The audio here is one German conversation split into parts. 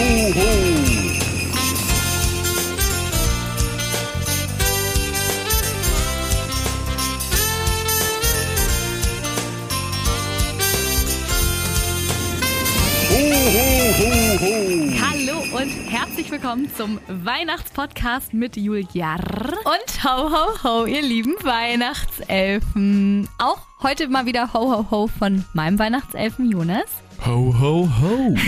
ho. Hallo und herzlich willkommen zum Weihnachtspodcast mit Julia und ho ho ho, ihr lieben Weihnachtselfen. Auch heute mal wieder ho ho ho von meinem Weihnachtselfen Jonas. Ho, ho, ho.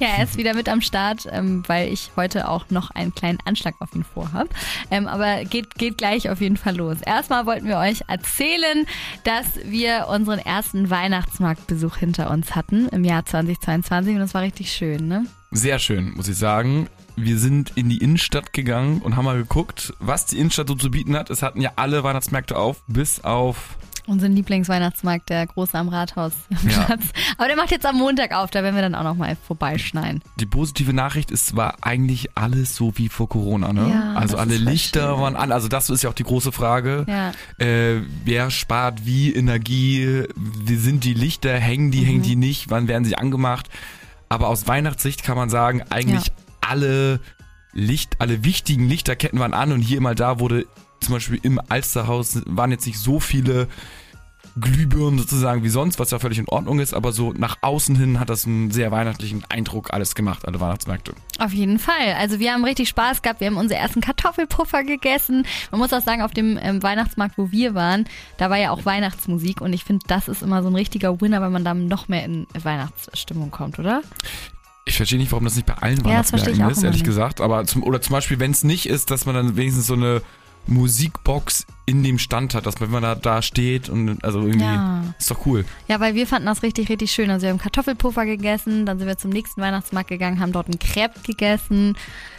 Ja, er ist wieder mit am Start, ähm, weil ich heute auch noch einen kleinen Anschlag auf ihn vorhab. Ähm, aber geht, geht gleich auf jeden Fall los. Erstmal wollten wir euch erzählen, dass wir unseren ersten Weihnachtsmarktbesuch hinter uns hatten im Jahr 2022 und das war richtig schön, ne? Sehr schön, muss ich sagen. Wir sind in die Innenstadt gegangen und haben mal geguckt, was die Innenstadt so zu bieten hat. Es hatten ja alle Weihnachtsmärkte auf, bis auf Unseren Lieblingsweihnachtsmarkt, der große am Rathausplatz. Ja. Aber der macht jetzt am Montag auf, da werden wir dann auch noch mal vorbeischneien. Die positive Nachricht ist, war eigentlich alles so wie vor Corona, ne? Ja, also alle voll Lichter schön. waren an. Also das ist ja auch die große Frage. Ja. Äh, wer spart wie Energie? Wie sind die Lichter? Hängen die, hängen die Mhm. nicht? Wann werden sie angemacht? Aber aus Weihnachtssicht kann man sagen, eigentlich alle Licht, alle wichtigen Lichterketten waren an und hier mal da wurde zum Beispiel im Alsterhaus waren jetzt nicht so viele Glühbirnen sozusagen wie sonst, was ja völlig in Ordnung ist, aber so nach außen hin hat das einen sehr weihnachtlichen Eindruck alles gemacht, alle Weihnachtsmärkte. Auf jeden Fall. Also wir haben richtig Spaß gehabt. Wir haben unsere ersten Kartoffelpuffer gegessen. Man muss auch sagen, auf dem ähm, Weihnachtsmarkt, wo wir waren, da war ja auch Weihnachtsmusik und ich finde, das ist immer so ein richtiger Winner, wenn man dann noch mehr in Weihnachtsstimmung kommt, oder? Ich verstehe nicht, warum das nicht bei allen Ja, Weihnachtsmärkten ist, ehrlich nicht. gesagt. Aber zum, oder zum Beispiel, wenn es nicht ist, dass man dann wenigstens so eine Musikbox in dem Stand hat, dass man, wenn man da, da steht und also irgendwie Ja. ist doch cool. Ja, weil wir fanden das richtig, richtig schön. Also wir haben Kartoffelpuffer gegessen, dann sind wir zum nächsten Weihnachtsmarkt gegangen, haben dort einen Crepe gegessen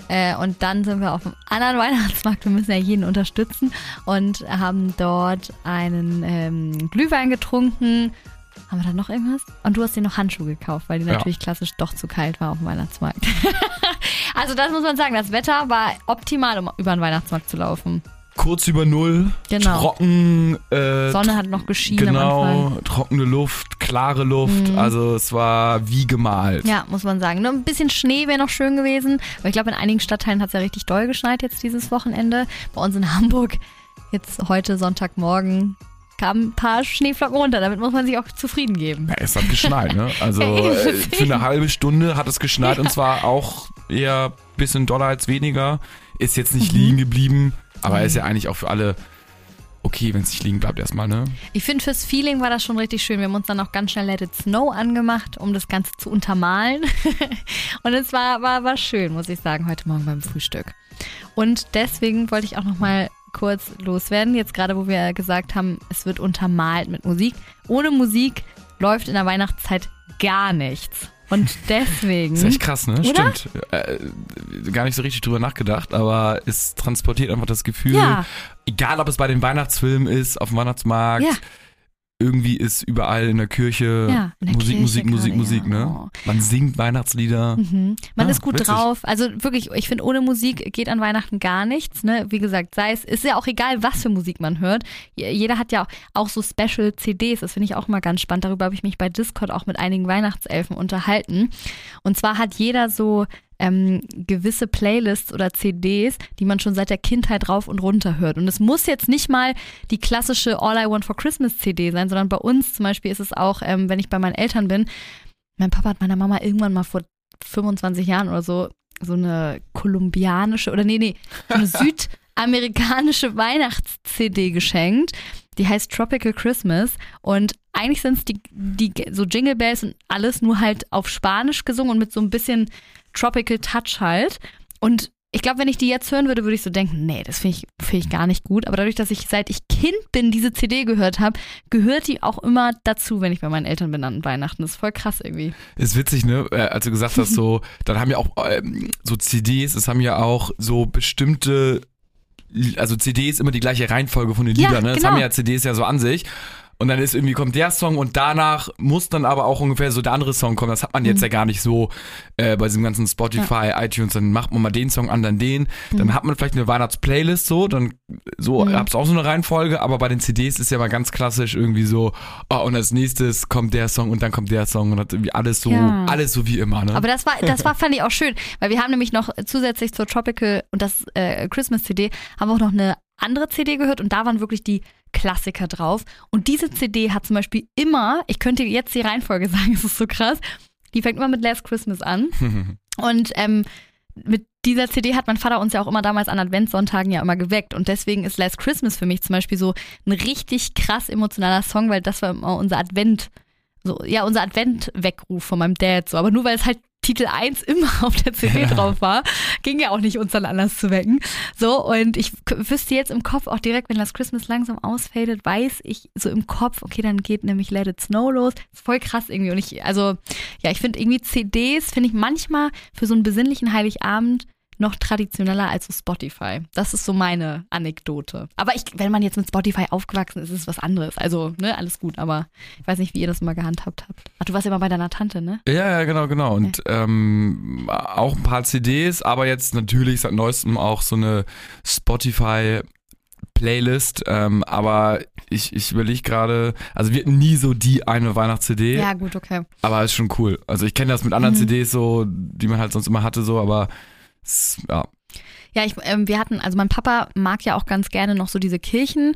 äh, und dann sind wir auf einem anderen Weihnachtsmarkt, wir müssen ja jeden unterstützen und haben dort einen ähm, Glühwein getrunken. Haben wir da noch irgendwas? Und du hast dir noch Handschuhe gekauft, weil die Ja. natürlich klassisch doch zu kalt war auf dem Weihnachtsmarkt. also das muss man sagen, das Wetter war optimal, um über den Weihnachtsmarkt zu laufen. Kurz über Null, Genau. trocken, äh, Sonne hat noch geschienen am genau, Anfang. Mhm. trockene Luft, klare Luft, also es war wie gemalt. Ja, muss man sagen. Nur ein bisschen Schnee wäre noch schön gewesen. Aber ich glaube, in einigen Stadtteilen hat es ja richtig doll geschneit jetzt dieses Wochenende. Bei uns in Hamburg, jetzt heute Sonntagmorgen, kamen ein paar Schneeflocken runter. Damit muss man sich auch zufrieden geben. Ja, es hat geschneit, ne? Also Ja, äh, für eine halbe Stunde hat es geschneit und zwar auch eher bisschen doller als weniger. Ist jetzt nicht Mhm. liegen geblieben, aber ist ja eigentlich auch für alle okay, wenn es nicht liegen bleibt erstmal, ne? Ich finde, fürs Feeling war das schon richtig schön. Wir haben uns dann auch ganz schnell Let It Snow angemacht, um das Ganze zu untermalen. Und es war, war, war schön, muss ich sagen, heute Morgen beim Frühstück. Und deswegen wollte ich auch noch mal kurz loswerden. Jetzt gerade, wo wir gesagt haben, es wird untermalt mit Musik. Ohne Musik läuft in der Weihnachtszeit gar nichts. Und deswegen. Ist echt krass, ne? Oder? Stimmt. Äh, gar nicht so richtig drüber nachgedacht, aber es transportiert einfach das Gefühl, Ja. egal ob es bei den Weihnachtsfilmen ist, auf dem Weihnachtsmarkt, Ja. Irgendwie ist überall in der Kirche Ja, in der Musik, Kirche Musik, Musik, Musik, ja. ne? Oh. Man singt Weihnachtslieder. Mhm. Man Ah, ist gut witzig. drauf. Also wirklich, ich finde, ohne Musik geht an Weihnachten gar nichts. Ne? Wie gesagt, sei es, ist ja auch egal, was für Musik man hört. Jeder hat ja auch, auch so Special CDs. Das finde ich auch mal ganz spannend. Darüber habe ich mich bei Discord auch mit einigen Weihnachtselfen unterhalten. Und zwar hat jeder so ähm, gewisse Playlists oder CDs, die man schon seit der Kindheit rauf und runter hört. Und es muss jetzt nicht mal die klassische All I Want for Christmas CD sein, sondern bei uns zum Beispiel ist es auch, ähm, wenn ich bei meinen Eltern bin, mein Papa hat meiner Mama irgendwann mal vor 25 Jahren oder so so eine kolumbianische oder nee, nee, so eine südamerikanische Weihnachts-CD geschenkt. Die heißt Tropical Christmas und eigentlich sind es die, die so Jingle Bells und alles nur halt auf Spanisch gesungen und mit so ein bisschen Tropical Touch halt. Und ich glaube, wenn ich die jetzt hören würde, würde ich so denken, nee, das finde ich, find ich gar nicht gut. Aber dadurch, dass ich seit ich Kind bin diese CD gehört habe, gehört die auch immer dazu, wenn ich bei meinen Eltern bin an Weihnachten. Das ist voll krass irgendwie. Ist witzig, ne? Äh, Als du gesagt hast, so, dann haben ja auch ähm, so CDs, es haben ja auch so bestimmte, also CD ist immer die gleiche Reihenfolge von den Ja, Liedern, ne? Das genau. haben ja CDs ja so an sich. Und dann ist irgendwie kommt der Song und danach muss dann aber auch ungefähr so der andere Song kommen. Das hat man jetzt Mhm. ja gar nicht so äh, bei diesem ganzen Spotify, iTunes, dann macht man mal den Song an, dann den. Dann Mhm. hat man vielleicht eine Weihnachtsplaylist so, dann so Mhm. hab's auch so eine Reihenfolge, aber bei den CDs ist ja mal ganz klassisch irgendwie so, oh, und als nächstes kommt der Song und dann kommt der Song und hat irgendwie alles so, Ja. alles so wie immer, ne? Aber das war, das war, fand ich auch schön, weil wir haben nämlich noch zusätzlich zur Tropical und das äh, Christmas CD haben wir auch noch eine andere CD gehört und da waren wirklich die Klassiker drauf. Und diese CD hat zum Beispiel immer, ich könnte jetzt die Reihenfolge sagen, es ist so krass, die fängt immer mit Last Christmas an. Und ähm, mit dieser CD hat mein Vater uns ja auch immer damals an Adventssonntagen ja immer geweckt. Und deswegen ist Last Christmas für mich zum Beispiel so ein richtig krass emotionaler Song, weil das war immer unser Advent, so, ja, unser Advent-Weckruf von meinem Dad. So. Aber nur weil es halt Titel 1 immer auf der CD drauf war, ging ja auch nicht, uns dann anders zu wecken. So, und ich wüsste jetzt im Kopf auch direkt, wenn Last Christmas langsam ausfadet, weiß ich so im Kopf, okay, dann geht nämlich Let It Snow los. ist voll krass irgendwie. Und ich, also, ja, ich finde irgendwie CDs, finde ich manchmal für so einen besinnlichen Heiligabend noch traditioneller als so Spotify. Das ist so meine Anekdote. Aber ich, wenn man jetzt mit Spotify aufgewachsen ist, ist es was anderes. Also, ne, alles gut, aber ich weiß nicht, wie ihr das mal gehandhabt habt. Ach, du warst ja mal bei deiner Tante, ne? Ja, ja, genau, genau. Und ähm, auch ein paar CDs, aber jetzt natürlich seit neuestem auch so eine Spotify Playlist. Ähm, aber ich, ich überlege gerade, also wir hatten nie so die eine Weihnachts-CD, Ja, gut, okay. aber ist schon cool. Also ich kenne das mit anderen Mhm. CDs so, die man halt sonst immer hatte, so, aber ja. Ja, ich, ähm, wir hatten, also mein Papa mag ja auch ganz gerne noch so diese Kirchen.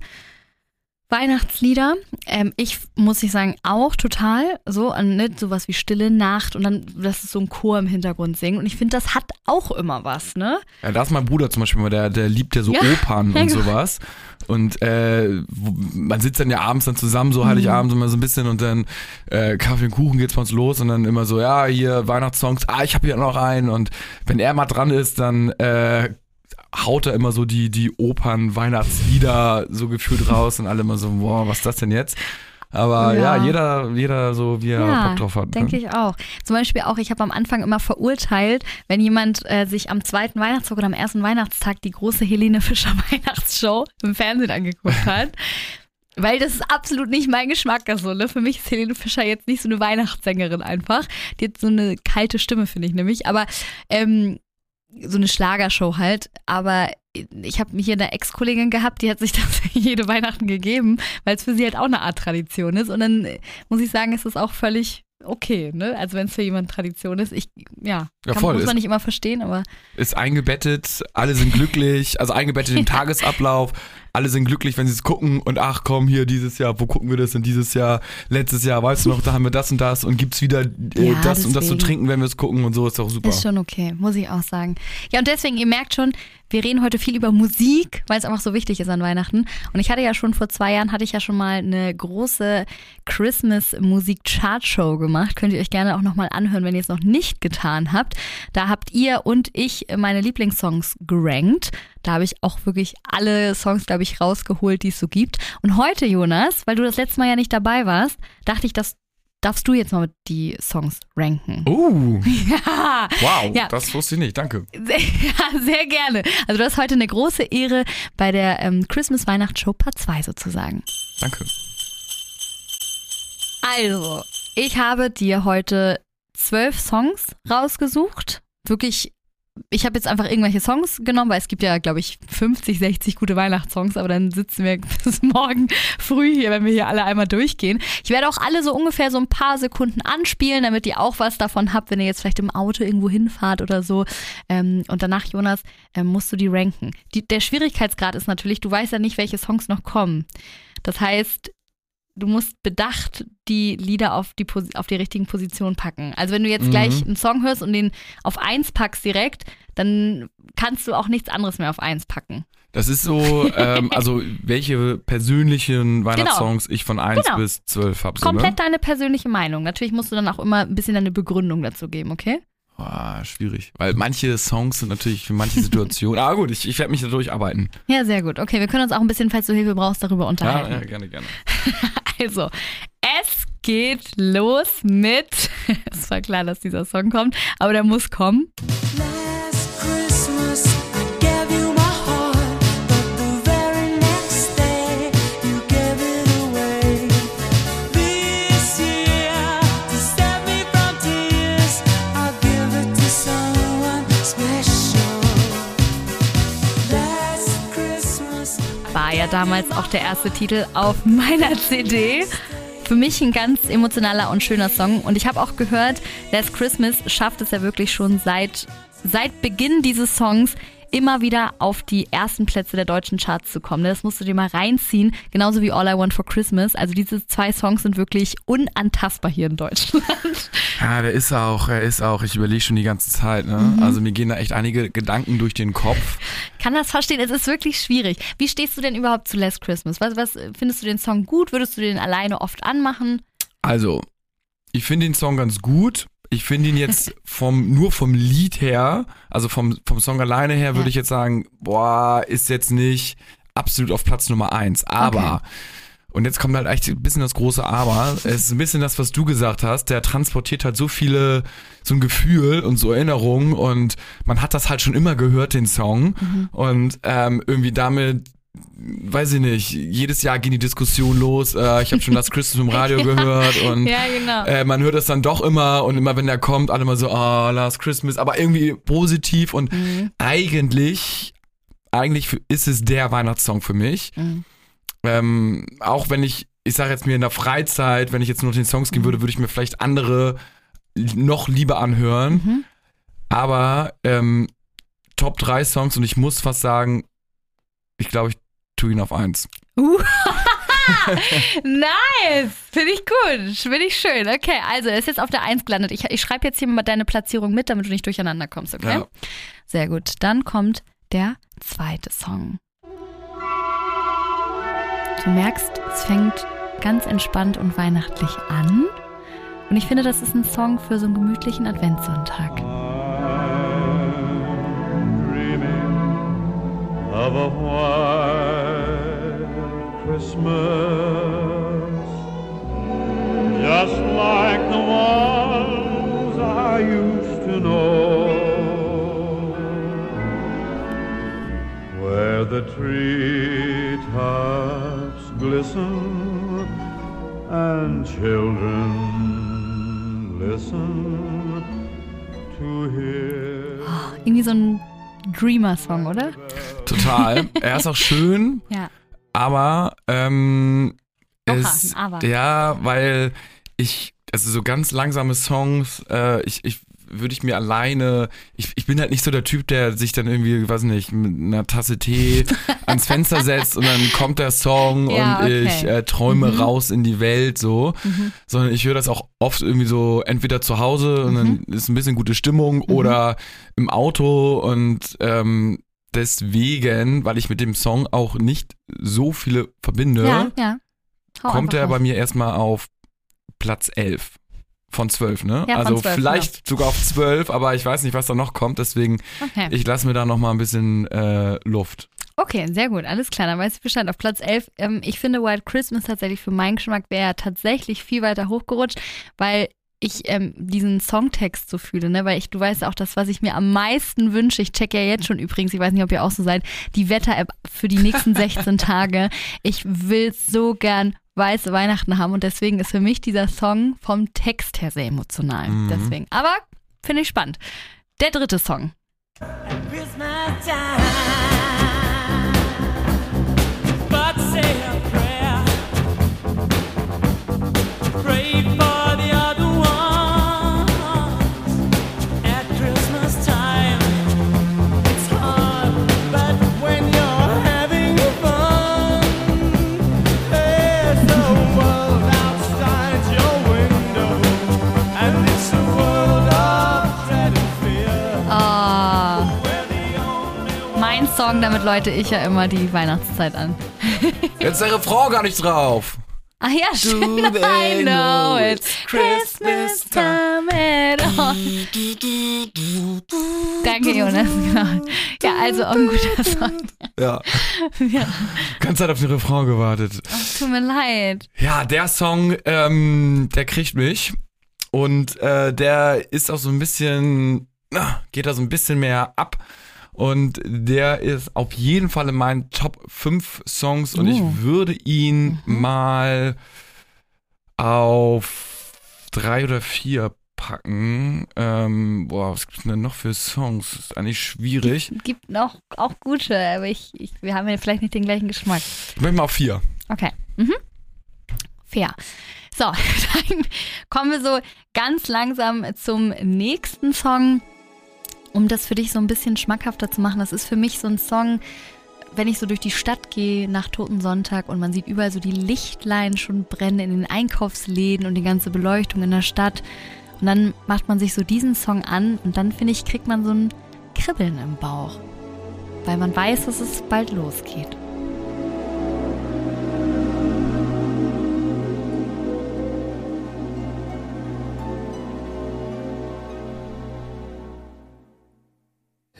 Weihnachtslieder. Ähm, ich muss ich sagen, auch total so, an ne, sowas wie Stille Nacht und dann, dass es so ein Chor im Hintergrund singen. Und ich finde, das hat auch immer was, ne? Ja, da ist mein Bruder zum Beispiel, der, der liebt ja so Ja, Opern und genau. sowas. Und äh, man sitzt dann ja abends dann zusammen, Mhm. so Heiligabend immer so ein bisschen und dann äh, Kaffee und Kuchen geht's bei uns los und dann immer so, ja, hier Weihnachtssongs, ah, ich habe hier noch einen. Und wenn er mal dran ist, dann äh, haut er immer so die, die Opern-Weihnachtslieder so gefühlt raus und alle immer so, boah, was ist das denn jetzt? Aber ja, Ja. jeder, jeder so, wie er Ja, Bock drauf hat. Denke ne? ich auch. Zum Beispiel auch, ich habe am Anfang immer verurteilt, wenn jemand äh, sich am zweiten Weihnachtstag oder am ersten Weihnachtstag die große Helene Fischer Weihnachtsshow im Fernsehen angeguckt hat. Weil das ist absolut nicht mein Geschmack. Also, ne? Für mich ist Helene Fischer jetzt nicht so eine Weihnachtssängerin einfach. Die hat so eine kalte Stimme, finde ich nämlich. Aber ähm, so eine Schlagershow halt. Aber ich habe hier eine Ex-Kollegin gehabt, die hat sich das jede Weihnachten gegeben, weil es für sie halt auch eine Art Tradition ist. Und dann äh, muss ich sagen, ist es auch völlig okay, ne? Also wenn es für jemanden Tradition ist. Ich, ja, Ja, kann, voll, muss man ist- nicht immer verstehen, aber ist eingebettet, alle sind glücklich, also eingebettet im Tagesablauf, alle sind glücklich, wenn sie es gucken und ach komm, hier dieses Jahr, wo gucken wir das denn dieses Jahr, letztes Jahr, weißt du noch, da haben wir das und das und gibt's wieder äh, Ja, das und das zu deswegen. trinken, wenn wir es gucken und so, ist doch super. ist schon okay, muss ich auch sagen. Ja, und deswegen, ihr merkt schon, wir reden heute viel über Musik, weil es einfach so wichtig ist an Weihnachten. Und ich hatte ja schon vor zwei Jahren, hatte ich ja schon mal eine große Christmas-Musik-Chart-Show gemacht. Könnt ihr euch gerne auch nochmal anhören, wenn ihr es noch nicht getan habt. Da habt ihr und ich meine Lieblingssongs gerankt. Da habe ich auch wirklich alle Songs, glaube ich, rausgeholt, die es so gibt. Und heute, Jonas, weil du das letzte Mal ja nicht dabei warst, dachte ich, das darfst du jetzt mal die Songs ranken. Oh, Ja, wow, Ja. das wusste ich nicht, danke. sehr, ja, sehr gerne. Also du hast heute eine große Ehre bei der ähm, Christmas Weihnachtsshow Part 2 sozusagen. Danke. Also, ich habe dir heute zwölf Songs rausgesucht. Wirklich, ich habe jetzt einfach irgendwelche Songs genommen, weil es gibt ja, glaube ich, 50, 60 gute Weihnachtssongs, aber dann sitzen wir bis morgen früh hier, wenn wir hier alle einmal durchgehen. Ich werde auch alle so ungefähr so ein paar Sekunden anspielen, damit ihr auch was davon habt, wenn ihr jetzt vielleicht im Auto irgendwo hinfahrt oder so. Ähm, und danach, Jonas, ähm, musst du die ranken. Die, der Schwierigkeitsgrad ist natürlich, du weißt ja nicht, welche Songs noch kommen. Das heißt, du musst bedacht die Lieder auf die, auf die richtigen Positionen packen. Also wenn du jetzt Mhm. gleich einen Song hörst und den auf eins packst direkt, dann kannst du auch nichts anderes mehr auf eins packen. Das ist so, ähm, also welche persönlichen Weihnachtssongs ich von 1 Genau. bis 12 habe. So, ne? Komplett deine persönliche Meinung. Natürlich musst du dann auch immer ein bisschen deine Begründung dazu geben, okay? Ah, schwierig, weil manche Songs sind natürlich für manche Situationen, aber gut, ich, ich werde mich da durcharbeiten. Ja, sehr gut. Okay, wir können uns auch ein bisschen, falls du Hilfe brauchst, darüber Ja, unterhalten. ja, gerne, gerne. Also, es geht los mit. Es war klar, dass dieser Song kommt, aber der muss kommen. Last damals auch der erste Titel auf meiner CD. Für mich ein ganz emotionaler und schöner Song. Und ich habe auch gehört, Last Christmas schafft es ja wirklich schon seit, seit Beginn dieses Songs immer wieder auf die ersten Plätze der deutschen Charts zu kommen. Das musst du dir mal reinziehen, genauso wie All I Want for Christmas. Also diese zwei Songs sind wirklich unantastbar hier in Deutschland. Ja, der ist auch, er ist auch. Ich überlege schon die ganze Zeit. Ne? Mhm. Also mir gehen da echt einige Gedanken durch den Kopf. Kann das verstehen, es ist wirklich schwierig. Wie stehst du denn überhaupt zu Last Christmas? Was, was findest du den Song gut? Würdest du den alleine oft anmachen? Also, ich finde den Song ganz gut. Ich finde ihn jetzt vom, nur vom Lied her, also vom, vom Song alleine her, würde Ja. ich jetzt sagen, boah, ist jetzt nicht absolut auf Platz Nummer eins. Aber, und jetzt kommt halt echt ein bisschen das große Aber. Es ist ein bisschen das, was du gesagt hast. Der transportiert halt so viele, so ein Gefühl und so Erinnerungen und man hat das halt schon immer gehört, den Song. Und ähm, irgendwie damit weiß ich nicht, jedes Jahr gehen die Diskussionen los. Äh, ich habe schon Last Christmas im Radio gehört und Ja, genau. äh, man hört es dann doch immer und immer wenn der kommt, alle mal so, ah, Last Christmas, aber irgendwie positiv und Mhm. eigentlich, eigentlich ist es der Weihnachtssong für mich. Mhm. Ähm, auch wenn ich, ich sage jetzt mir in der Freizeit, wenn ich jetzt nur den Songs Mhm. gehen würde, würde ich mir vielleicht andere noch lieber anhören. Mhm. Aber ähm, Top 3 Songs und ich muss fast sagen, ich glaube, ich tue ihn auf eins. Uh. nice! Finde ich gut. Finde ich schön. Okay, also er ist jetzt auf der 1 gelandet. Ich, ich schreibe jetzt hier mal deine Platzierung mit, damit du nicht durcheinander kommst, okay? Ja. Sehr gut. Dann kommt der zweite Song. Du merkst, es fängt ganz entspannt und weihnachtlich an. Und ich finde, das ist ein Song für so einen gemütlichen Adventssonntag. dreaming of a white Christmas, just like the ones I used to know, where the treetops glisten and children listen to hear. Irgendwie so ein Dreamer-Song, oder? Total. er ist auch schön, Ja. Aber ähm, Oha, es, Aber. ja, weil ich, also so ganz langsame Songs, äh, ich, ich würde ich mir alleine, ich, ich bin halt nicht so der Typ, der sich dann irgendwie, weiß nicht, mit einer Tasse Tee ans Fenster setzt und dann kommt der Song Ja, und okay. ich äh, träume Mhm. raus in die Welt so, sondern ich höre das auch oft irgendwie so entweder zu Hause und dann ist ein bisschen gute Stimmung oder im Auto und ähm, deswegen, weil ich mit dem Song auch nicht so viele verbinde, Ja, ja. Kommt er bei raus. mir erstmal auf Platz 11 von 12, ne? Ja, also 12, vielleicht sogar auf 12, aber ich weiß nicht, was da noch kommt, deswegen Okay. ich lasse mir da noch mal ein bisschen äh, Luft. Okay, sehr gut, alles klar, dann weiß ich Bescheid. Auf Platz 11, ähm, ich finde White Christmas tatsächlich für meinen Geschmack wäre tatsächlich viel weiter hochgerutscht, weil ich ähm, diesen Songtext so fühle, ne? Weil ich, du weißt auch, das, was ich mir am meisten wünsche, ich check ja jetzt schon übrigens, ich weiß nicht, ob ihr auch so seid, die Wetter-App für die nächsten 16 Tage. Ich will so gern weiße Weihnachten haben und deswegen ist für mich dieser Song vom Text her sehr emotional. Mhm. Deswegen. Aber finde ich spannend. Der dritte Song. Christmas time. Song, damit läute ich ja immer die Weihnachtszeit an. Jetzt der Refrain gar nicht drauf. Ach ja, stimmt. they I know know it's Christmas time at all. Danke, Jonas. Genau. Ja, also auch ein guter Song. Ja. Ja, Ganz Zeit auf den Refrain gewartet. tut mir leid. Ja, der Song, ähm, der kriegt mich. Und äh, der ist auch so ein bisschen, geht da so ein bisschen mehr ab. Und der ist auf jeden Fall in meinen Top 5 Songs und Oh. ich würde ihn mal auf drei oder vier packen. Ähm, boah, was gibt's denn noch für Songs? Das ist eigentlich schwierig. Gibt noch auch gute, aber ich, ich, wir haben ja vielleicht nicht den gleichen Geschmack. Ich möchte mal auf vier. Okay. Mhm. Fair. So, dann kommen wir so ganz langsam zum nächsten Song. Um das für dich so ein bisschen schmackhafter zu machen, das ist für mich so ein Song, wenn ich so durch die Stadt gehe nach Toten Sonntag und man sieht überall so die Lichtlein schon brennen in den Einkaufsläden und die ganze Beleuchtung in der Stadt. Und dann macht man sich so diesen Song an und dann finde ich, kriegt man so ein Kribbeln im Bauch. Weil man weiß, dass es bald losgeht.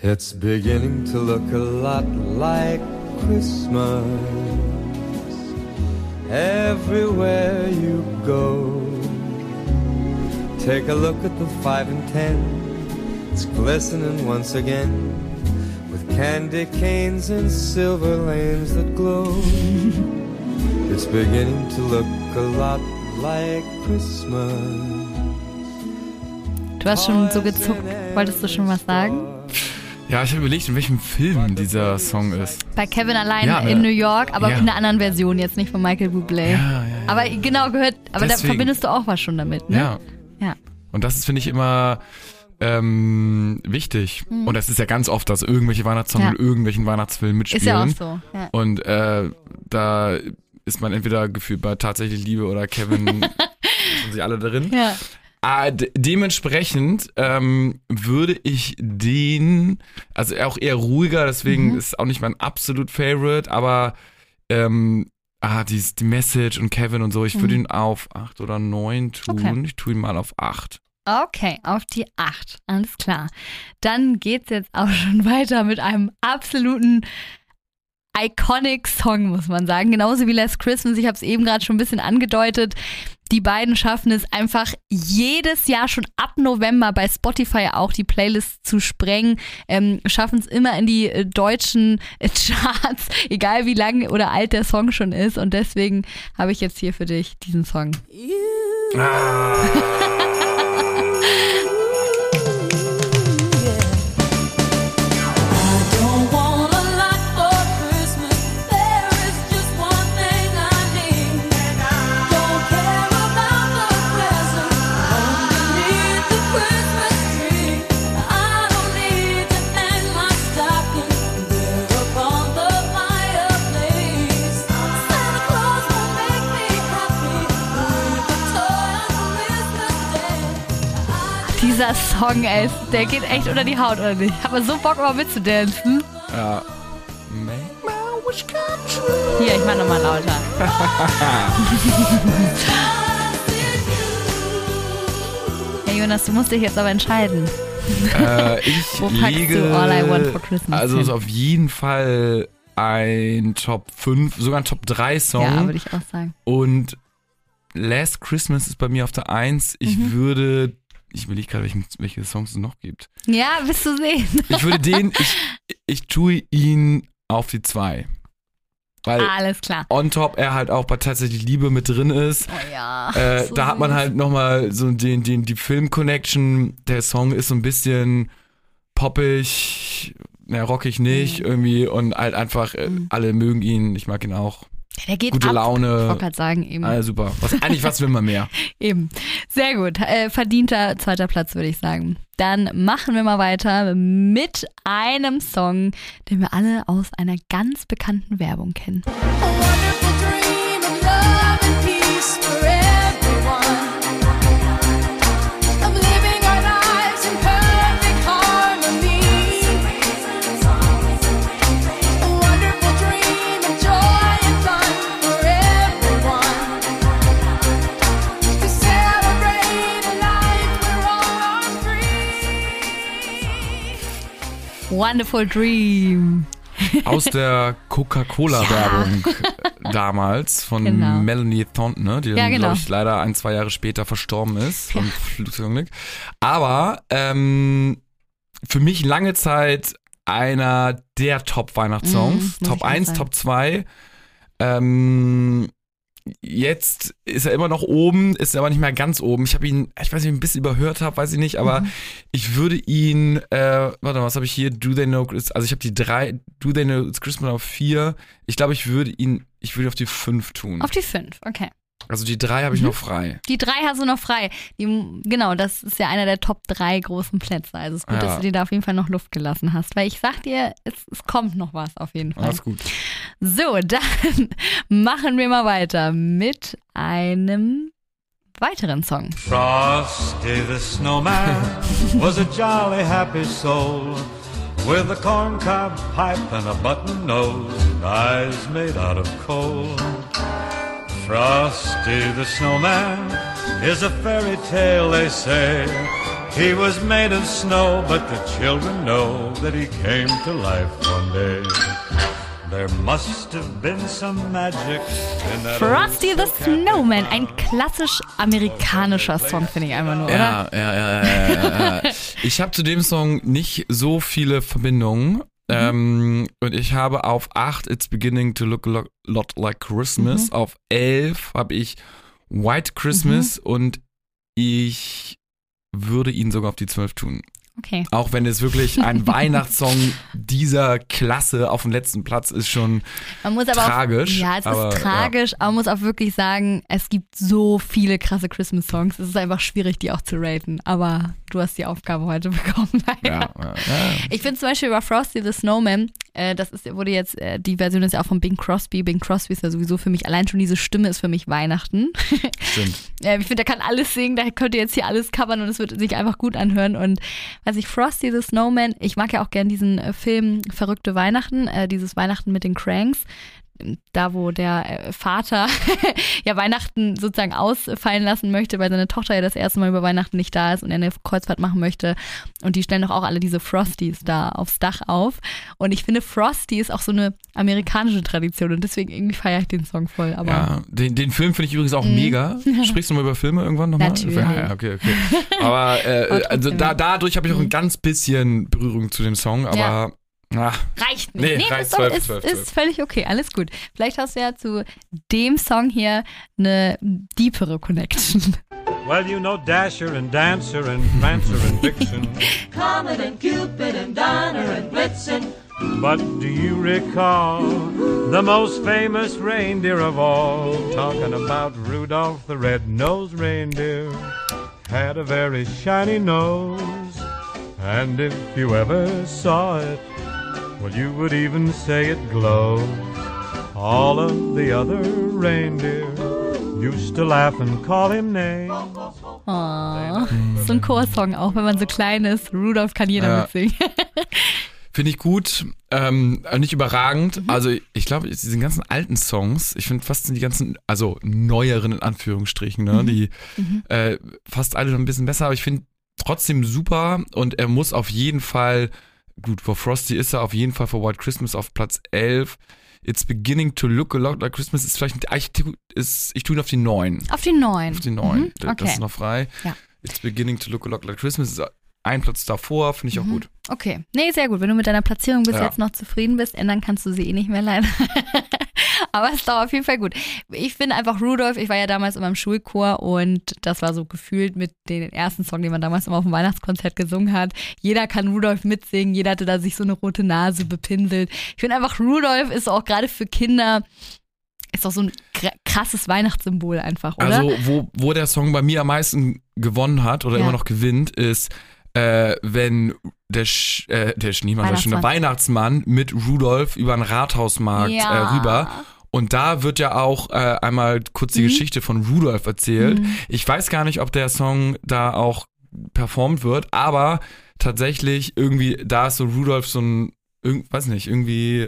It's beginning to look a lot like Christmas everywhere you go. Take a look at the five and ten, it's glistening once again with candy canes and silver lanes that glow. it's beginning to look a lot like Christmas. Du hast schon so gezuckt. Wolltest du schon was sagen? Ja, ich habe überlegt, in welchem Film dieser Song ist. Bei Kevin allein Ja, in ne? New York, aber Ja. in einer anderen Version, jetzt nicht von Michael Bublé. Ja. Aber genau gehört, aber da Deswegen. verbindest du auch was schon damit, ne? Ja. Ja. Und das ist, finde ich, immer ähm, wichtig. Und das ist ja ganz oft, dass irgendwelche Weihnachtssongs Mhm. In irgendwelchen Weihnachtsfilmen mitspielen. Ist ja auch so. Und äh, da ist man entweder gefühlt bei tatsächlich Liebe oder Kevin sind sich alle drin. ja. Ah, de dementsprechend ähm, würde ich den, also auch eher ruhiger, deswegen Mhm. ist auch nicht mein absolut Favorite, aber ähm, ah, die, die Message und Kevin und so, ich würde ihn auf acht oder neun tun. Mhm. Okay. Ich tue ihn mal auf acht. Okay, auf die 8. Alles klar. Dann geht's jetzt auch schon weiter mit einem absoluten iconic Song, muss man sagen. Genauso wie Last Christmas. Ich habe es eben gerade schon ein bisschen angedeutet. Die beiden schaffen es einfach jedes Jahr schon ab November bei Spotify auch die Playlist zu sprengen. Ähm, schaffen es immer in die äh, deutschen äh, Charts, egal wie lang oder alt der Song schon ist. Und deswegen habe ich jetzt hier für dich diesen Song. Don't Song, ey, der geht echt unter die Haut, oder nicht? Ich habe so Bock, mal mitzudancen. Ja. Hier, ich mach nochmal lauter. Hey Jonas, du musst dich jetzt aber entscheiden. Äh, ich Wo packst lege, du All I Want for Christmas Also hin? ist auf jeden Fall ein Top 5, sogar ein Top 3 Song. Ja, würde ich auch sagen. Und Last Christmas ist bei mir auf der 1. Ich Mhm. würde, ich will nicht gerade, welche Songs es noch gibt. Ja, wirst du sehen. Ich würde den, ich, ich tue ihn auf die 2. Weil Alles klar. on top er halt auch bei tatsächlich Liebe mit drin ist. Oh ja. Äh, so da hat man süß. halt nochmal so den, den, die Film-Connection. Der Song ist so ein bisschen poppig, na, rockig nicht Mhm. irgendwie und halt einfach, äh, alle mögen ihn, ich mag ihn auch. Der geht Gute ab. Ich Laune. wollte gerade sagen, eben. Ah, super. Was, eigentlich was will man mehr? Eben. Sehr gut. Äh, verdienter zweiter Platz, würde ich sagen. Dann machen wir mal weiter mit einem Song, den wir alle aus einer ganz bekannten Werbung kennen. A Wonderful Dream. Aus der Coca-Cola-Werbung damals von Genau. Melanie Thornton, ne, die Ja, genau. glaube ich, leider ein, zwei Jahre später verstorben ist vom Flugzeugglück. Aber ähm, für mich lange Zeit einer der Top-Weihnachtssongs. Mhm, Top ich auch 1, sagen. Top 2. Ähm, jetzt ist er immer noch oben, ist aber nicht mehr ganz oben. Ich habe ihn, ich weiß nicht, ein bisschen überhört habe, weiß ich nicht, aber Mhm. ich würde ihn, äh, warte mal, was habe ich hier? Do They Know, It's- also ich habe die drei, Do They Know It's Christmas auf vier. Ich glaube, ich würde ihn, ich würde auf die fünf tun. Auf die fünf, okay. Also die drei habe ich Mhm. noch frei. Die drei hast du noch frei. Die, genau, das ist ja einer der Top drei großen Plätze. Also es ist gut, Ja. dass du dir da auf jeden Fall noch Luft gelassen hast. Weil ich sag dir, es, es kommt noch was auf jeden Fall. Alles gut. So, dann machen wir mal weiter mit einem weiteren Song. Frosty the snowman was a jolly happy soul with a corncob pipe and a button nose and eyes made out of coal. Frosty the snowman is a fairy tale, they say. He was made of snow, but the children know that he came to life one day. There must have been some magic in that old Frosty the Snowman, ein klassisch amerikanischer Song, finde ich einfach nur, oder? Ja, ja, ja, ja, ja, ja. Ich habe zu dem Song nicht so viele Verbindungen. Mhm. Ähm, und ich habe auf 8 It's Beginning to Look a Lo- Lot Like Christmas. Mhm. Auf 11 habe ich White Christmas und ich würde ihn sogar auf die 12 tun. Okay. Auch wenn es wirklich ein Weihnachtssong dieser Klasse auf dem letzten Platz ist schon Man muss aber tragisch. Auch, ja, es aber, ist tragisch, aber man muss auch wirklich sagen, es gibt so viele krasse Christmas-Songs. Es ist einfach schwierig, die auch zu raten. Aber du hast die Aufgabe heute bekommen. Ja, ja, ja, ja. Ich finde zum Beispiel über Frosty the Snowman, äh, das ist, wurde jetzt, äh, die Version ist ja auch von Bing Crosby. Bing Crosby ist ja sowieso für mich, allein schon diese Stimme ist für mich Weihnachten. Stimmt. äh, ich finde, der kann alles singen, der könnte jetzt hier alles covern und es wird sich einfach gut anhören. Und weiß ich, Frosty the Snowman, ich mag ja auch gern diesen äh, Film Verrückte Weihnachten, äh, dieses Weihnachten mit den Cranks. Da, wo der äh, Vater ja Weihnachten sozusagen ausfallen lassen möchte, weil seine Tochter ja das erste Mal über Weihnachten nicht da ist und er eine Kreuzfahrt machen möchte. Und die stellen doch auch alle diese Frosties da aufs Dach auf. Und ich finde, Frosty ist auch so eine amerikanische Tradition und deswegen irgendwie feiere ich den Song voll. Aber Ja, den, den Film finde ich übrigens auch mega. Sprichst du mal über Filme irgendwann nochmal? Mhm. Natürlich. Ja, okay, okay. Aber äh, also da, dadurch habe ich auch ein ganz bisschen Berührung zu dem Song, aber Ja. Ach, Reicht nicht. Nee, Nee, reicht ist, doch, 12, ist, 12, ist 12. völlig okay. Alles gut. Vielleicht hast du ja zu dem Song hier eine deepere Connection. Well, you know Dasher and Dancer and Prancer and Vixen. Comet and Cupid and Donner and Blitzen. But do you recall the most famous reindeer of all? Talking about Rudolph the red-nosed reindeer. Had a very shiny nose. And if you ever saw it, well, you would even say it glows. All of the other reindeer used to laugh and call him names. Oh, so ein Chorsong auch, wenn man so klein ist. Rudolph kann jeder Ja. mitsingen. finde ich gut, ähm, nicht überragend. Mhm. Also ich glaube, diese ganzen alten Songs, ich finde fast sind die ganzen, also neueren in Anführungsstrichen, Mhm. ne, die äh, fast alle noch ein bisschen besser, aber ich finde trotzdem super und er muss auf jeden Fall, gut, vor Frosty ist er auf jeden Fall vor White Christmas auf Platz 11. It's beginning to look a lot like Christmas ist vielleicht, ich, ist, ich tue ihn auf die 9. Auf die neun. Auf die 9. Mhm, Das Okay. ist noch frei. Ja. It's beginning to look a lot like Christmas ist ein Platz davor, finde ich auch gut. Okay. Nee, sehr gut. Wenn du mit deiner Platzierung bis Ja. jetzt noch zufrieden bist, ändern kannst du sie eh nicht mehr leider. Aber es doch auf jeden Fall gut. Ich finde einfach Rudolf, ich war ja damals immer im Schulchor und das war so gefühlt mit den ersten Song, den man damals immer auf dem Weihnachtskonzert gesungen hat. Jeder kann Rudolf mitsingen, jeder hatte da sich so eine rote Nase bepinselt. Ich finde einfach, Rudolf ist auch gerade für Kinder, ist auch so ein kr- krasses Weihnachtssymbol einfach, oder? Also, wo, wo der Song bei mir am meisten gewonnen hat oder Ja. immer noch gewinnt, ist, äh, wenn der, Sch äh, der Schneemann, schon, der Weihnachtsmann mit Rudolf über den Rathausmarkt Ja. äh, rüber. Und da wird ja auch äh, einmal kurz die Mhm. Geschichte von Rudolf erzählt. Ich weiß gar nicht, ob der Song da auch performt wird, aber tatsächlich irgendwie, da ist so Rudolf so ein, weiß nicht, irgendwie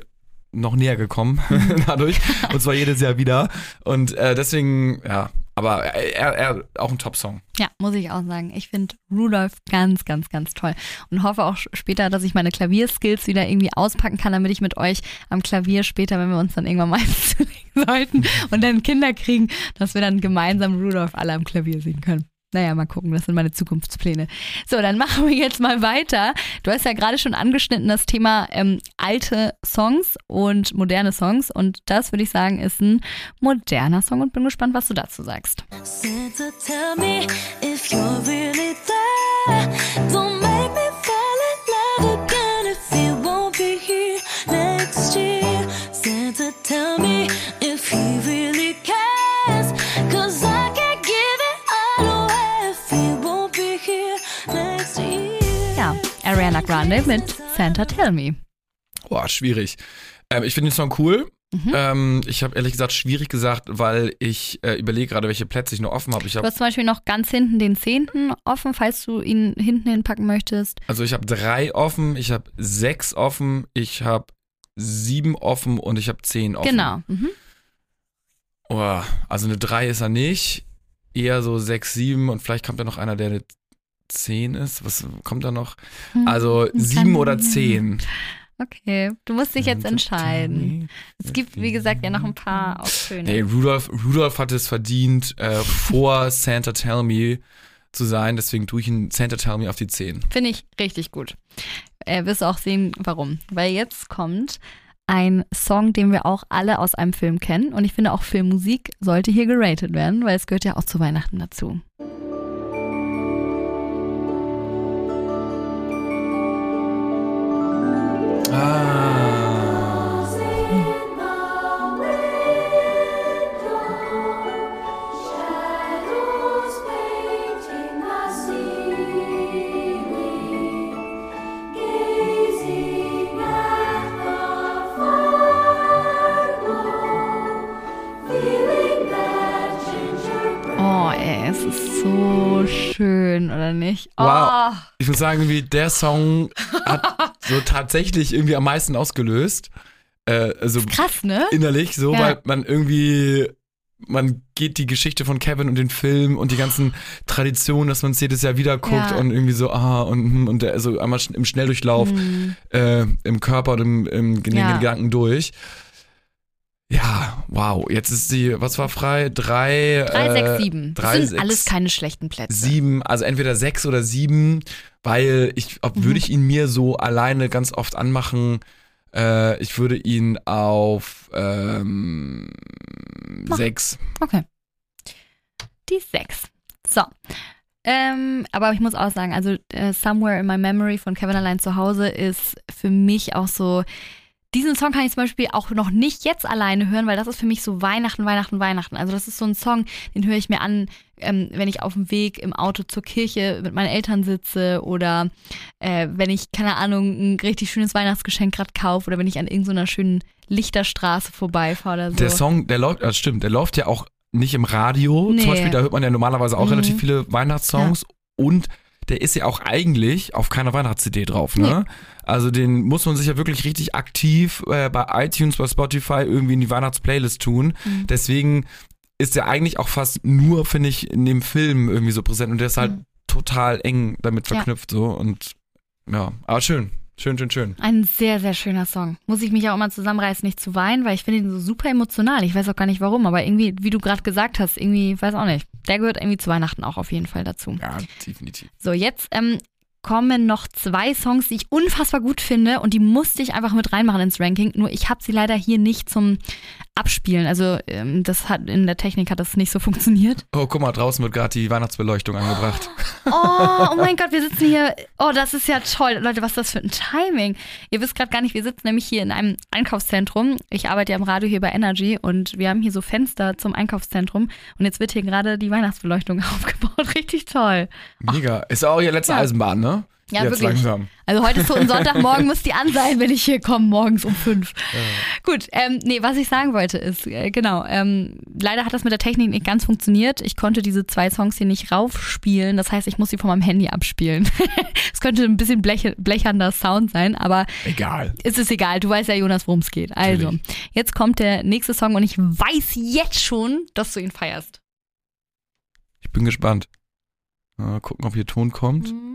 noch näher gekommen dadurch. Und zwar jedes Jahr wieder. Und äh, deswegen, ja, aber er, er auch ein Top-Song. Ja, muss ich auch sagen. Ich finde Rudolf ganz, ganz, ganz toll. Und hoffe auch später, dass ich meine Klavierskills wieder irgendwie auspacken kann, damit ich mit euch am Klavier später, wenn wir uns dann irgendwann mal zulegen sollten und dann Kinder kriegen, dass wir dann gemeinsam Rudolf alle am Klavier singen können. Naja, mal gucken, das sind meine Zukunftspläne. So, dann machen wir jetzt mal weiter. Du hast ja gerade schon angeschnitten das Thema ähm, alte Songs und moderne Songs. Und das würde ich sagen, ist ein moderner Song und bin gespannt, was du dazu sagst. Santa, Ariana Grande mit Santa Tell Me. Boah, schwierig. Ähm, ich finde den Song cool. Mhm. Ähm, ich habe ehrlich gesagt schwierig gesagt, weil ich äh, überlege gerade, welche Plätze ich noch offen habe. Ich Du hast zum Beispiel noch ganz hinten den Zehnten offen, falls du ihn hinten hinpacken möchtest. also ich habe drei offen, ich habe sechs offen, ich habe sieben offen und ich habe zehn offen. Genau. Mhm. Oh, also eine drei ist er nicht, eher so sechs, sieben und vielleicht kommt da noch einer, der eine zehn ist. Was kommt da noch? Also Hm, sieben oder zehn. Okay, du musst dich jetzt entscheiden. Es gibt, wie gesagt, ja noch ein paar Optionen. Nee, Rudolf, Rudolf hat es verdient, äh, vor Santa Tell Me zu sein, deswegen tue ich ihn Santa Tell Me auf die 10. Finde ich richtig gut. Äh, wirst du auch sehen, warum. Weil jetzt kommt ein Song, den wir auch alle aus einem Film kennen. Und ich finde auch Filmmusik sollte hier geratet werden, weil es gehört ja auch zu Weihnachten dazu. Oder nicht? Oh, Wow. Ich muss sagen, irgendwie der Song hat so tatsächlich irgendwie am meisten ausgelöst. Äh, also krass, ne? innerlich so, Ja. weil man irgendwie, man geht die Geschichte von Kevin und den Film und die ganzen Traditionen, dass man es jedes Jahr wieder guckt Ja. und irgendwie so, ah, und, und der, so einmal im Schnelldurchlauf äh, im Körper und im, im in den Ja. Gedanken durch. Ja, wow. Jetzt ist sie, was war frei? Drei, 3, äh, 6, 7. Das drei, sind sechs, alles keine schlechten Plätze. sieben, also entweder sechs oder sieben, weil ich, ob, Mhm. würde ich ihn mir so alleine ganz oft anmachen, äh, ich würde ihn auf ähm, Mach. sechs. Okay. Die 6. So. Ähm, aber ich muss auch sagen, also äh, Somewhere in My Memory von Kevin allein zu Hause ist für mich auch so. Diesen Song kann ich zum Beispiel auch noch nicht jetzt alleine hören, weil das ist für mich so Weihnachten, Weihnachten, Weihnachten. Also das ist so ein Song, den höre ich mir an, ähm, wenn ich auf dem Weg im Auto zur Kirche mit meinen Eltern sitze oder äh, wenn ich, keine Ahnung, ein richtig schönes Weihnachtsgeschenk gerade kaufe oder wenn ich an irgendeiner schönen Lichterstraße vorbeifahre oder so. Der Song, der läuft, das stimmt, der läuft ja auch nicht im Radio. Nee. Zum Beispiel, da hört man ja normalerweise auch Mhm. relativ viele Weihnachtssongs und der ist ja auch eigentlich auf keiner Weihnachts-CD drauf, ne? Also den muss man sich ja wirklich richtig aktiv äh, bei iTunes, bei Spotify irgendwie in die Weihnachtsplaylist tun. Mhm. Deswegen ist der eigentlich auch fast nur, finde ich, in dem Film irgendwie so präsent und der ist halt Mhm. total eng damit Ja. verknüpft so und ja, aber schön, schön, schön, schön. Ein sehr, sehr schöner Song. Muss ich mich auch immer zusammenreißen, nicht zu weinen, weil ich finde ihn so super emotional. Ich weiß auch gar nicht warum, aber irgendwie, wie du gerade gesagt hast, irgendwie, weiß auch nicht. Der gehört irgendwie zu Weihnachten auch auf jeden Fall dazu. Ja, definitiv. So, jetzt ähm, kommen noch zwei Songs, die ich unfassbar gut finde und die musste ich einfach mit reinmachen ins Ranking. Nur ich habe sie leider hier nicht zum Abspielen. Also ähm, das hat in der Technik hat das nicht so funktioniert. Oh, guck mal, draußen wird gerade die Weihnachtsbeleuchtung angebracht. Oh, oh mein Gott, wir sitzen hier. Oh, das ist ja toll. Leute, was ist das für ein Timing? Ihr wisst gerade gar nicht, wir sitzen nämlich hier in einem Einkaufszentrum. Ich arbeite ja im Radio hier bei Energy und wir haben hier so Fenster zum Einkaufszentrum und jetzt wird hier gerade die Weihnachtsbeleuchtung aufgebaut. Richtig toll. Mega. Ist auch ihr letzte Ja. Eisenbahn, ne? Ja, Jetzt wirklich. langsam. Also heute ist so ein Sonntagmorgen, muss die an sein, wenn ich hier komme, morgens um fünf. Gut, ähm, nee, was ich sagen wollte ist, äh, genau, ähm, leider hat das mit der Technik nicht ganz funktioniert. Ich konnte diese zwei Songs hier nicht raufspielen. Das heißt, ich muss sie von meinem Handy abspielen. Es könnte ein bisschen blech blechernder Sound sein, aber Egal. es ist egal. Du weißt ja, Jonas, worum es geht. Also, Natürlich. jetzt kommt der nächste Song und ich weiß jetzt schon, dass du ihn feierst. Ich bin gespannt. Mal gucken, ob hier Ton kommt. Hm,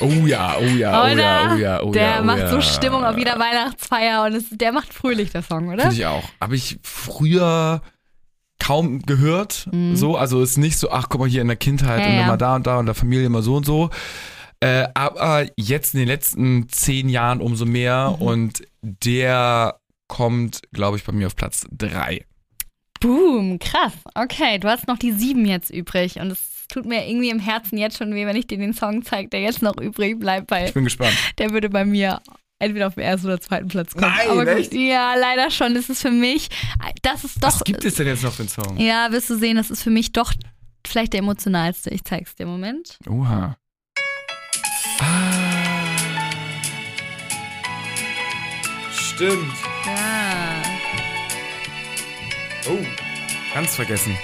Oh ja, oh ja, oh ja, oh ja, oh der ja. oh macht ja. so Stimmung auf jeder Weihnachtsfeier und es, der macht fröhlich, der Song, oder? Finde ich auch. Habe ich früher kaum gehört. So, also ist nicht so, ach guck mal hier in der Kindheit Mhm. Ja, und ja. immer da und da und der Familie immer so und so. Äh, aber jetzt in den letzten zehn Jahren umso mehr Mhm. und der kommt, glaube ich, bei mir auf Platz drei. Boom, krass. Okay, du hast noch die sieben jetzt übrig und es tut mir irgendwie im Herzen jetzt schon weh, wenn ich dir den Song zeige, der jetzt noch übrig bleibt, weil Ich bin gespannt. der würde bei mir entweder auf den ersten oder zweiten Platz kommen. Nein, Aber echt? ja, leider schon. Das ist für mich, das ist doch. Was gibt es denn jetzt noch für einen Song? Ja, wirst du sehen, das ist für mich doch vielleicht der emotionalste. Ich zeig's dir. Moment. Oha. Stimmt. Ja. Oh, ganz vergessen.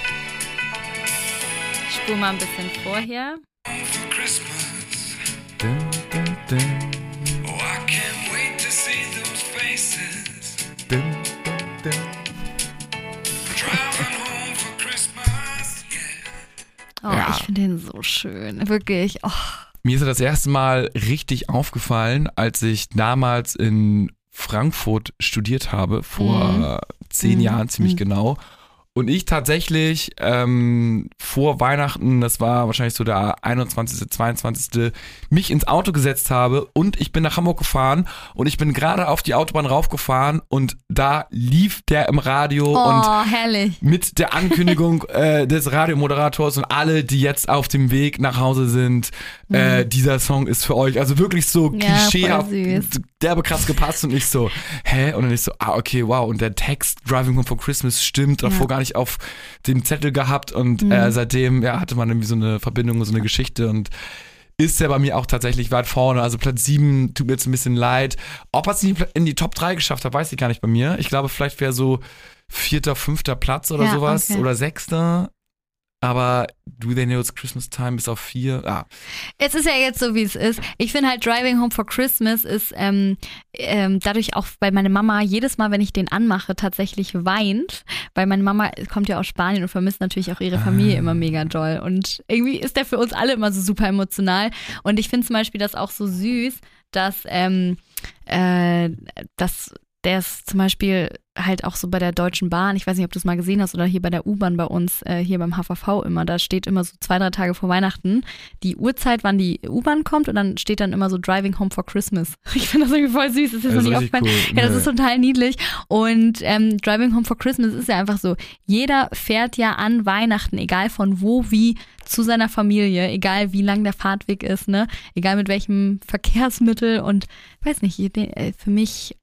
Ich spur mal ein bisschen vorher. For Christmas, Dun, dun, dun, oh, I can't wait to see those faces. dun, dun, dun. Driving home for Christmas, yeah. Oh, Ja. ich finde den so schön. Wirklich. Oh. Mir ist er das erste Mal richtig aufgefallen, als ich damals in Frankfurt studiert habe, vor zehn Mhm. Jahren ziemlich Mhm. genau. Und ich tatsächlich ähm, vor Weihnachten, das war wahrscheinlich so der 21., 22., mich ins Auto gesetzt habe und ich bin nach Hamburg gefahren und ich bin gerade auf die Autobahn raufgefahren und da lief der im Radio und oh, herrlich. mit der Ankündigung äh, des Radiomoderators und alle, die jetzt auf dem Weg nach Hause sind, äh, dieser Song ist für euch. Also wirklich so Mhm. Ja, klischeehaft, derbe krass gepasst und ich so, hä? Und dann ich so, ah, okay, wow. Und der Text Driving Home for Christmas stimmt, davor Ja. Mhm. gar nicht auf dem Zettel gehabt und äh, seitdem ja, hatte man irgendwie so eine Verbindung, so eine Geschichte und ist ja bei mir auch tatsächlich weit vorne. Also Platz 7 tut mir jetzt ein bisschen leid. Ob er es in die, in die Top 3 geschafft hat, weiß ich gar nicht bei mir. Ich glaube, vielleicht wäre so vierter, fünfter Platz oder Ja, sowas okay. oder sechster. Aber Do They Know It's Christmas Time bis auf vier. Ah, Es ist ja jetzt so, wie es ist. Ich finde halt Driving Home for Christmas ist ähm, ähm, dadurch auch, weil meine Mama jedes Mal, wenn ich den anmache, tatsächlich weint, weil meine Mama kommt ja aus Spanien und vermisst natürlich auch ihre Familie immer mega doll. Und irgendwie ist der für uns alle immer so super emotional. Und ich finde zum Beispiel das auch so süß, dass, ähm, äh, dass der ist zum Beispiel halt auch so bei der Deutschen Bahn, ich weiß nicht, ob du es mal gesehen hast, oder hier bei der U-Bahn bei uns, äh, hier beim HVV immer, da steht immer so zwei, drei Tage vor Weihnachten die Uhrzeit, wann die U-Bahn kommt und dann steht dann immer so Driving Home for Christmas. Ich finde das irgendwie voll süß, das ist Das mir ist nicht aufgefallen. cool. Ja, das Nee. ist total niedlich. Und ähm, Driving Home for Christmas ist ja einfach so, jeder fährt ja an Weihnachten, egal von wo, wie, zu seiner Familie, egal wie lang der Fahrtweg ist, ne? Egal mit welchem Verkehrsmittel und weiß nicht, äh, für mich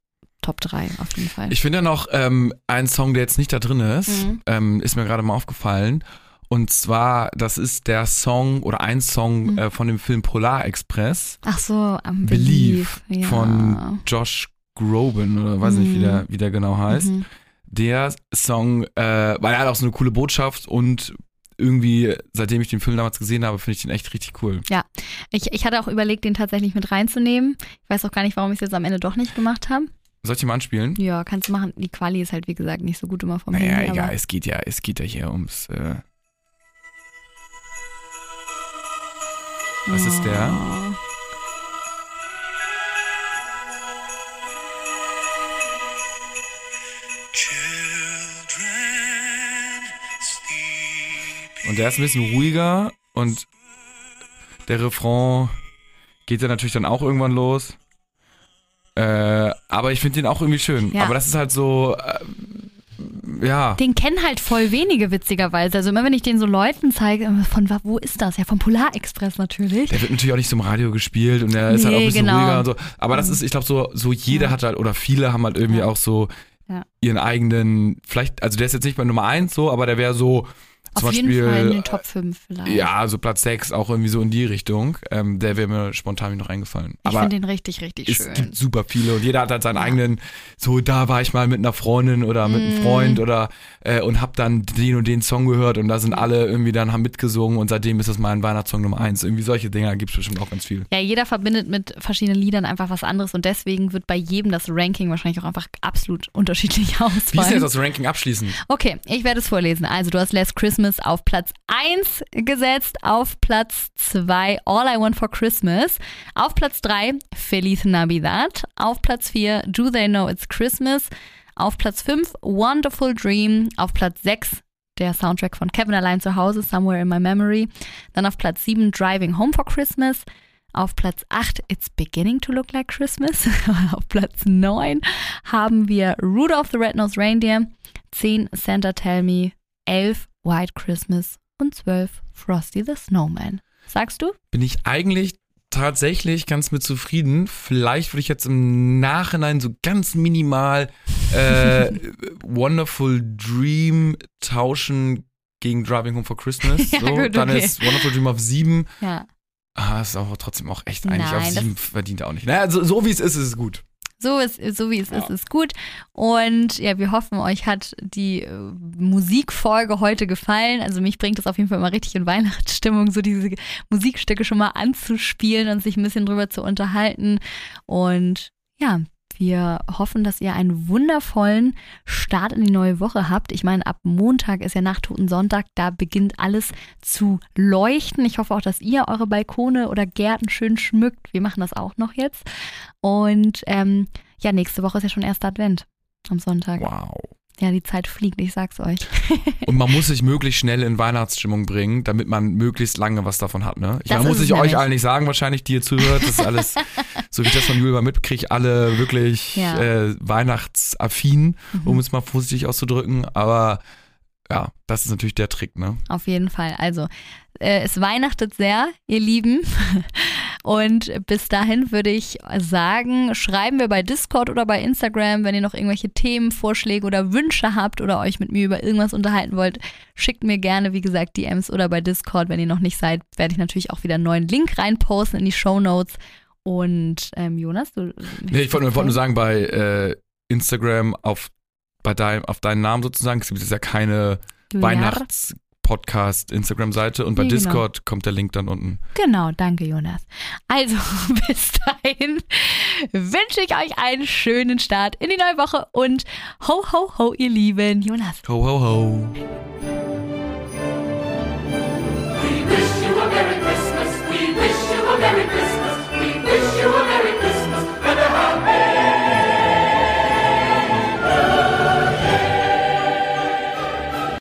Top 3 auf jeden Fall. Ich finde ja noch ähm, einen Song, der jetzt nicht da drin ist, Mhm. ähm, ist mir gerade mal aufgefallen. Und zwar, das ist der Song oder ein Song Mhm. äh, von dem Film Polar Express, Ach so, am Believe, ja. von Josh Groban oder weiß nicht, wie Mhm. der, wie der genau heißt. Mhm. Der Song, äh, weil er hat auch so eine coole Botschaft und irgendwie, seitdem ich den Film damals gesehen habe, finde ich den echt richtig cool. Ich, ich hatte auch überlegt, den tatsächlich mit reinzunehmen. Ich weiß auch gar nicht, warum ich es jetzt am Ende doch nicht gemacht habe. Soll ich ihn mal anspielen? Ja, kannst du machen. Die Quali ist halt, wie gesagt, nicht so gut immer vom Naja, Handy. egal, es geht ja, es geht ja hier ums. Äh, was ist der? Und der ist ein bisschen ruhiger und der Refrain geht ja natürlich dann auch irgendwann los. Äh, aber ich finde den auch irgendwie schön. Ja. Aber das ist halt so, äh, ja. Den kennen halt voll wenige, witzigerweise. Also immer wenn ich den so Leuten zeige, von wo ist das? Ja, vom Polarexpress natürlich. Der wird natürlich auch nicht so im Radio gespielt und der ist halt auch ein Nee, bisschen genau. ruhiger und so. Aber das ist, ich glaube, so, so jeder Ja. hat halt, oder viele haben halt irgendwie Ja. auch so Ja. ihren eigenen, vielleicht, also der ist jetzt nicht bei Nummer eins so, aber der wäre so Auf Beispiel. jeden Fall in den Top 5 vielleicht. Ja, so Platz 6, auch irgendwie so in die Richtung. Ähm, der wäre mir spontan noch eingefallen. ich Aber finde den richtig, richtig es schön. gibt super viele und jeder hat halt seinen eigenen, so da war ich mal mit einer Freundin oder mit Mm. einem Freund oder äh, und hab dann den und den Song gehört und da sind alle irgendwie dann haben mitgesungen und seitdem ist das mein Weihnachtssong Nummer eins. Irgendwie solche Dinger gibt's bestimmt auch ganz viel. Ja, jeder verbindet mit verschiedenen Liedern einfach was anderes und deswegen wird bei jedem das Ranking wahrscheinlich auch einfach absolut unterschiedlich Wie ist denn ausfallen. jetzt das Ranking abschließend? Okay, ich werde es vorlesen. Also du hast Last Christmas Christmas auf Platz 1 gesetzt, auf Platz 2 All I Want for Christmas, auf Platz 3 Feliz Navidad, auf Platz 4 Do They Know It's Christmas, auf Platz 5 Wonderful Dream, auf Platz 6 der Soundtrack von Kevin allein zu Hause, Somewhere in My Memory, dann auf Platz 7 Driving Home for Christmas, auf Platz 8 It's Beginning to Look Like Christmas. Auf Platz 9 haben wir Rudolph the Red-Nosed Reindeer. 10 Santa Tell Me. 11 White Christmas. Und 12 Frosty the Snowman. Sagst du? Bin ich eigentlich tatsächlich ganz mit zufrieden. Vielleicht würde ich jetzt im Nachhinein so ganz minimal äh, Wonderful Dream tauschen gegen Driving Home for Christmas. Ja, so, gut, dann okay. ist Wonderful Dream auf 7. Ja. Ah, ist aber trotzdem auch echt eigentlich Nein, auf das- 7 verdient er auch nicht. Naja, so, so wie es ist, ist es gut. So, ist, so wie es ist, ist gut. Und ja, wir hoffen, euch hat die äh, Musikfolge heute gefallen. Also mich bringt es auf jeden Fall immer richtig in Weihnachtsstimmung, so diese Musikstücke schon mal anzuspielen und sich ein bisschen drüber zu unterhalten. Und ja, wir hoffen, dass ihr einen wundervollen Start in die neue Woche habt. Ich meine, ab Montag ist ja Nachttoten Sonntag, da beginnt alles zu leuchten. Ich hoffe auch, dass ihr eure Balkone oder Gärten schön schmückt. Wir machen das auch noch jetzt. Und ähm, ja, nächste Woche ist ja schon erster Advent am Sonntag. Wow. Ja, die Zeit fliegt, ich sag's euch. Und man muss sich möglichst schnell in Weihnachtsstimmung bringen, damit man möglichst lange was davon hat. Ne? Ich Das meine, muss ich euch allen nicht sagen, wahrscheinlich, die ihr zuhört. Das ist alles, so wie ich das von Julia mitkriege, alle wirklich Ja. äh, weihnachtsaffin, Mhm. um es mal vorsichtig auszudrücken. Aber ja, das ist natürlich der Trick. Ne? Auf jeden Fall. Also, äh, es weihnachtet sehr, ihr Lieben. Und bis dahin würde ich sagen, schreiben wir bei Discord oder bei Instagram, wenn ihr noch irgendwelche Themen, Vorschläge oder Wünsche habt oder euch mit mir über irgendwas unterhalten wollt, schickt mir gerne, wie gesagt, DMs oder bei Discord. Wenn ihr noch nicht seid, werde ich natürlich auch wieder einen neuen Link reinposten in die Show Notes. Und ähm, Jonas, du. Nee, ich wollte nur, wollte nur sagen, bei äh, Instagram auf, bei dein, auf deinen Namen sozusagen, es gibt ja keine Podcast Instagram-Seite und bei ja, genau. Discord kommt der Link dann unten. Genau, danke Jonas. Also bis dahin wünsche ich euch einen schönen Start in die neue Woche und ho ho ho ihr Lieben, Jonas. Ho ho ho. We wish you a Merry Christmas. We wish you a Merry Christmas.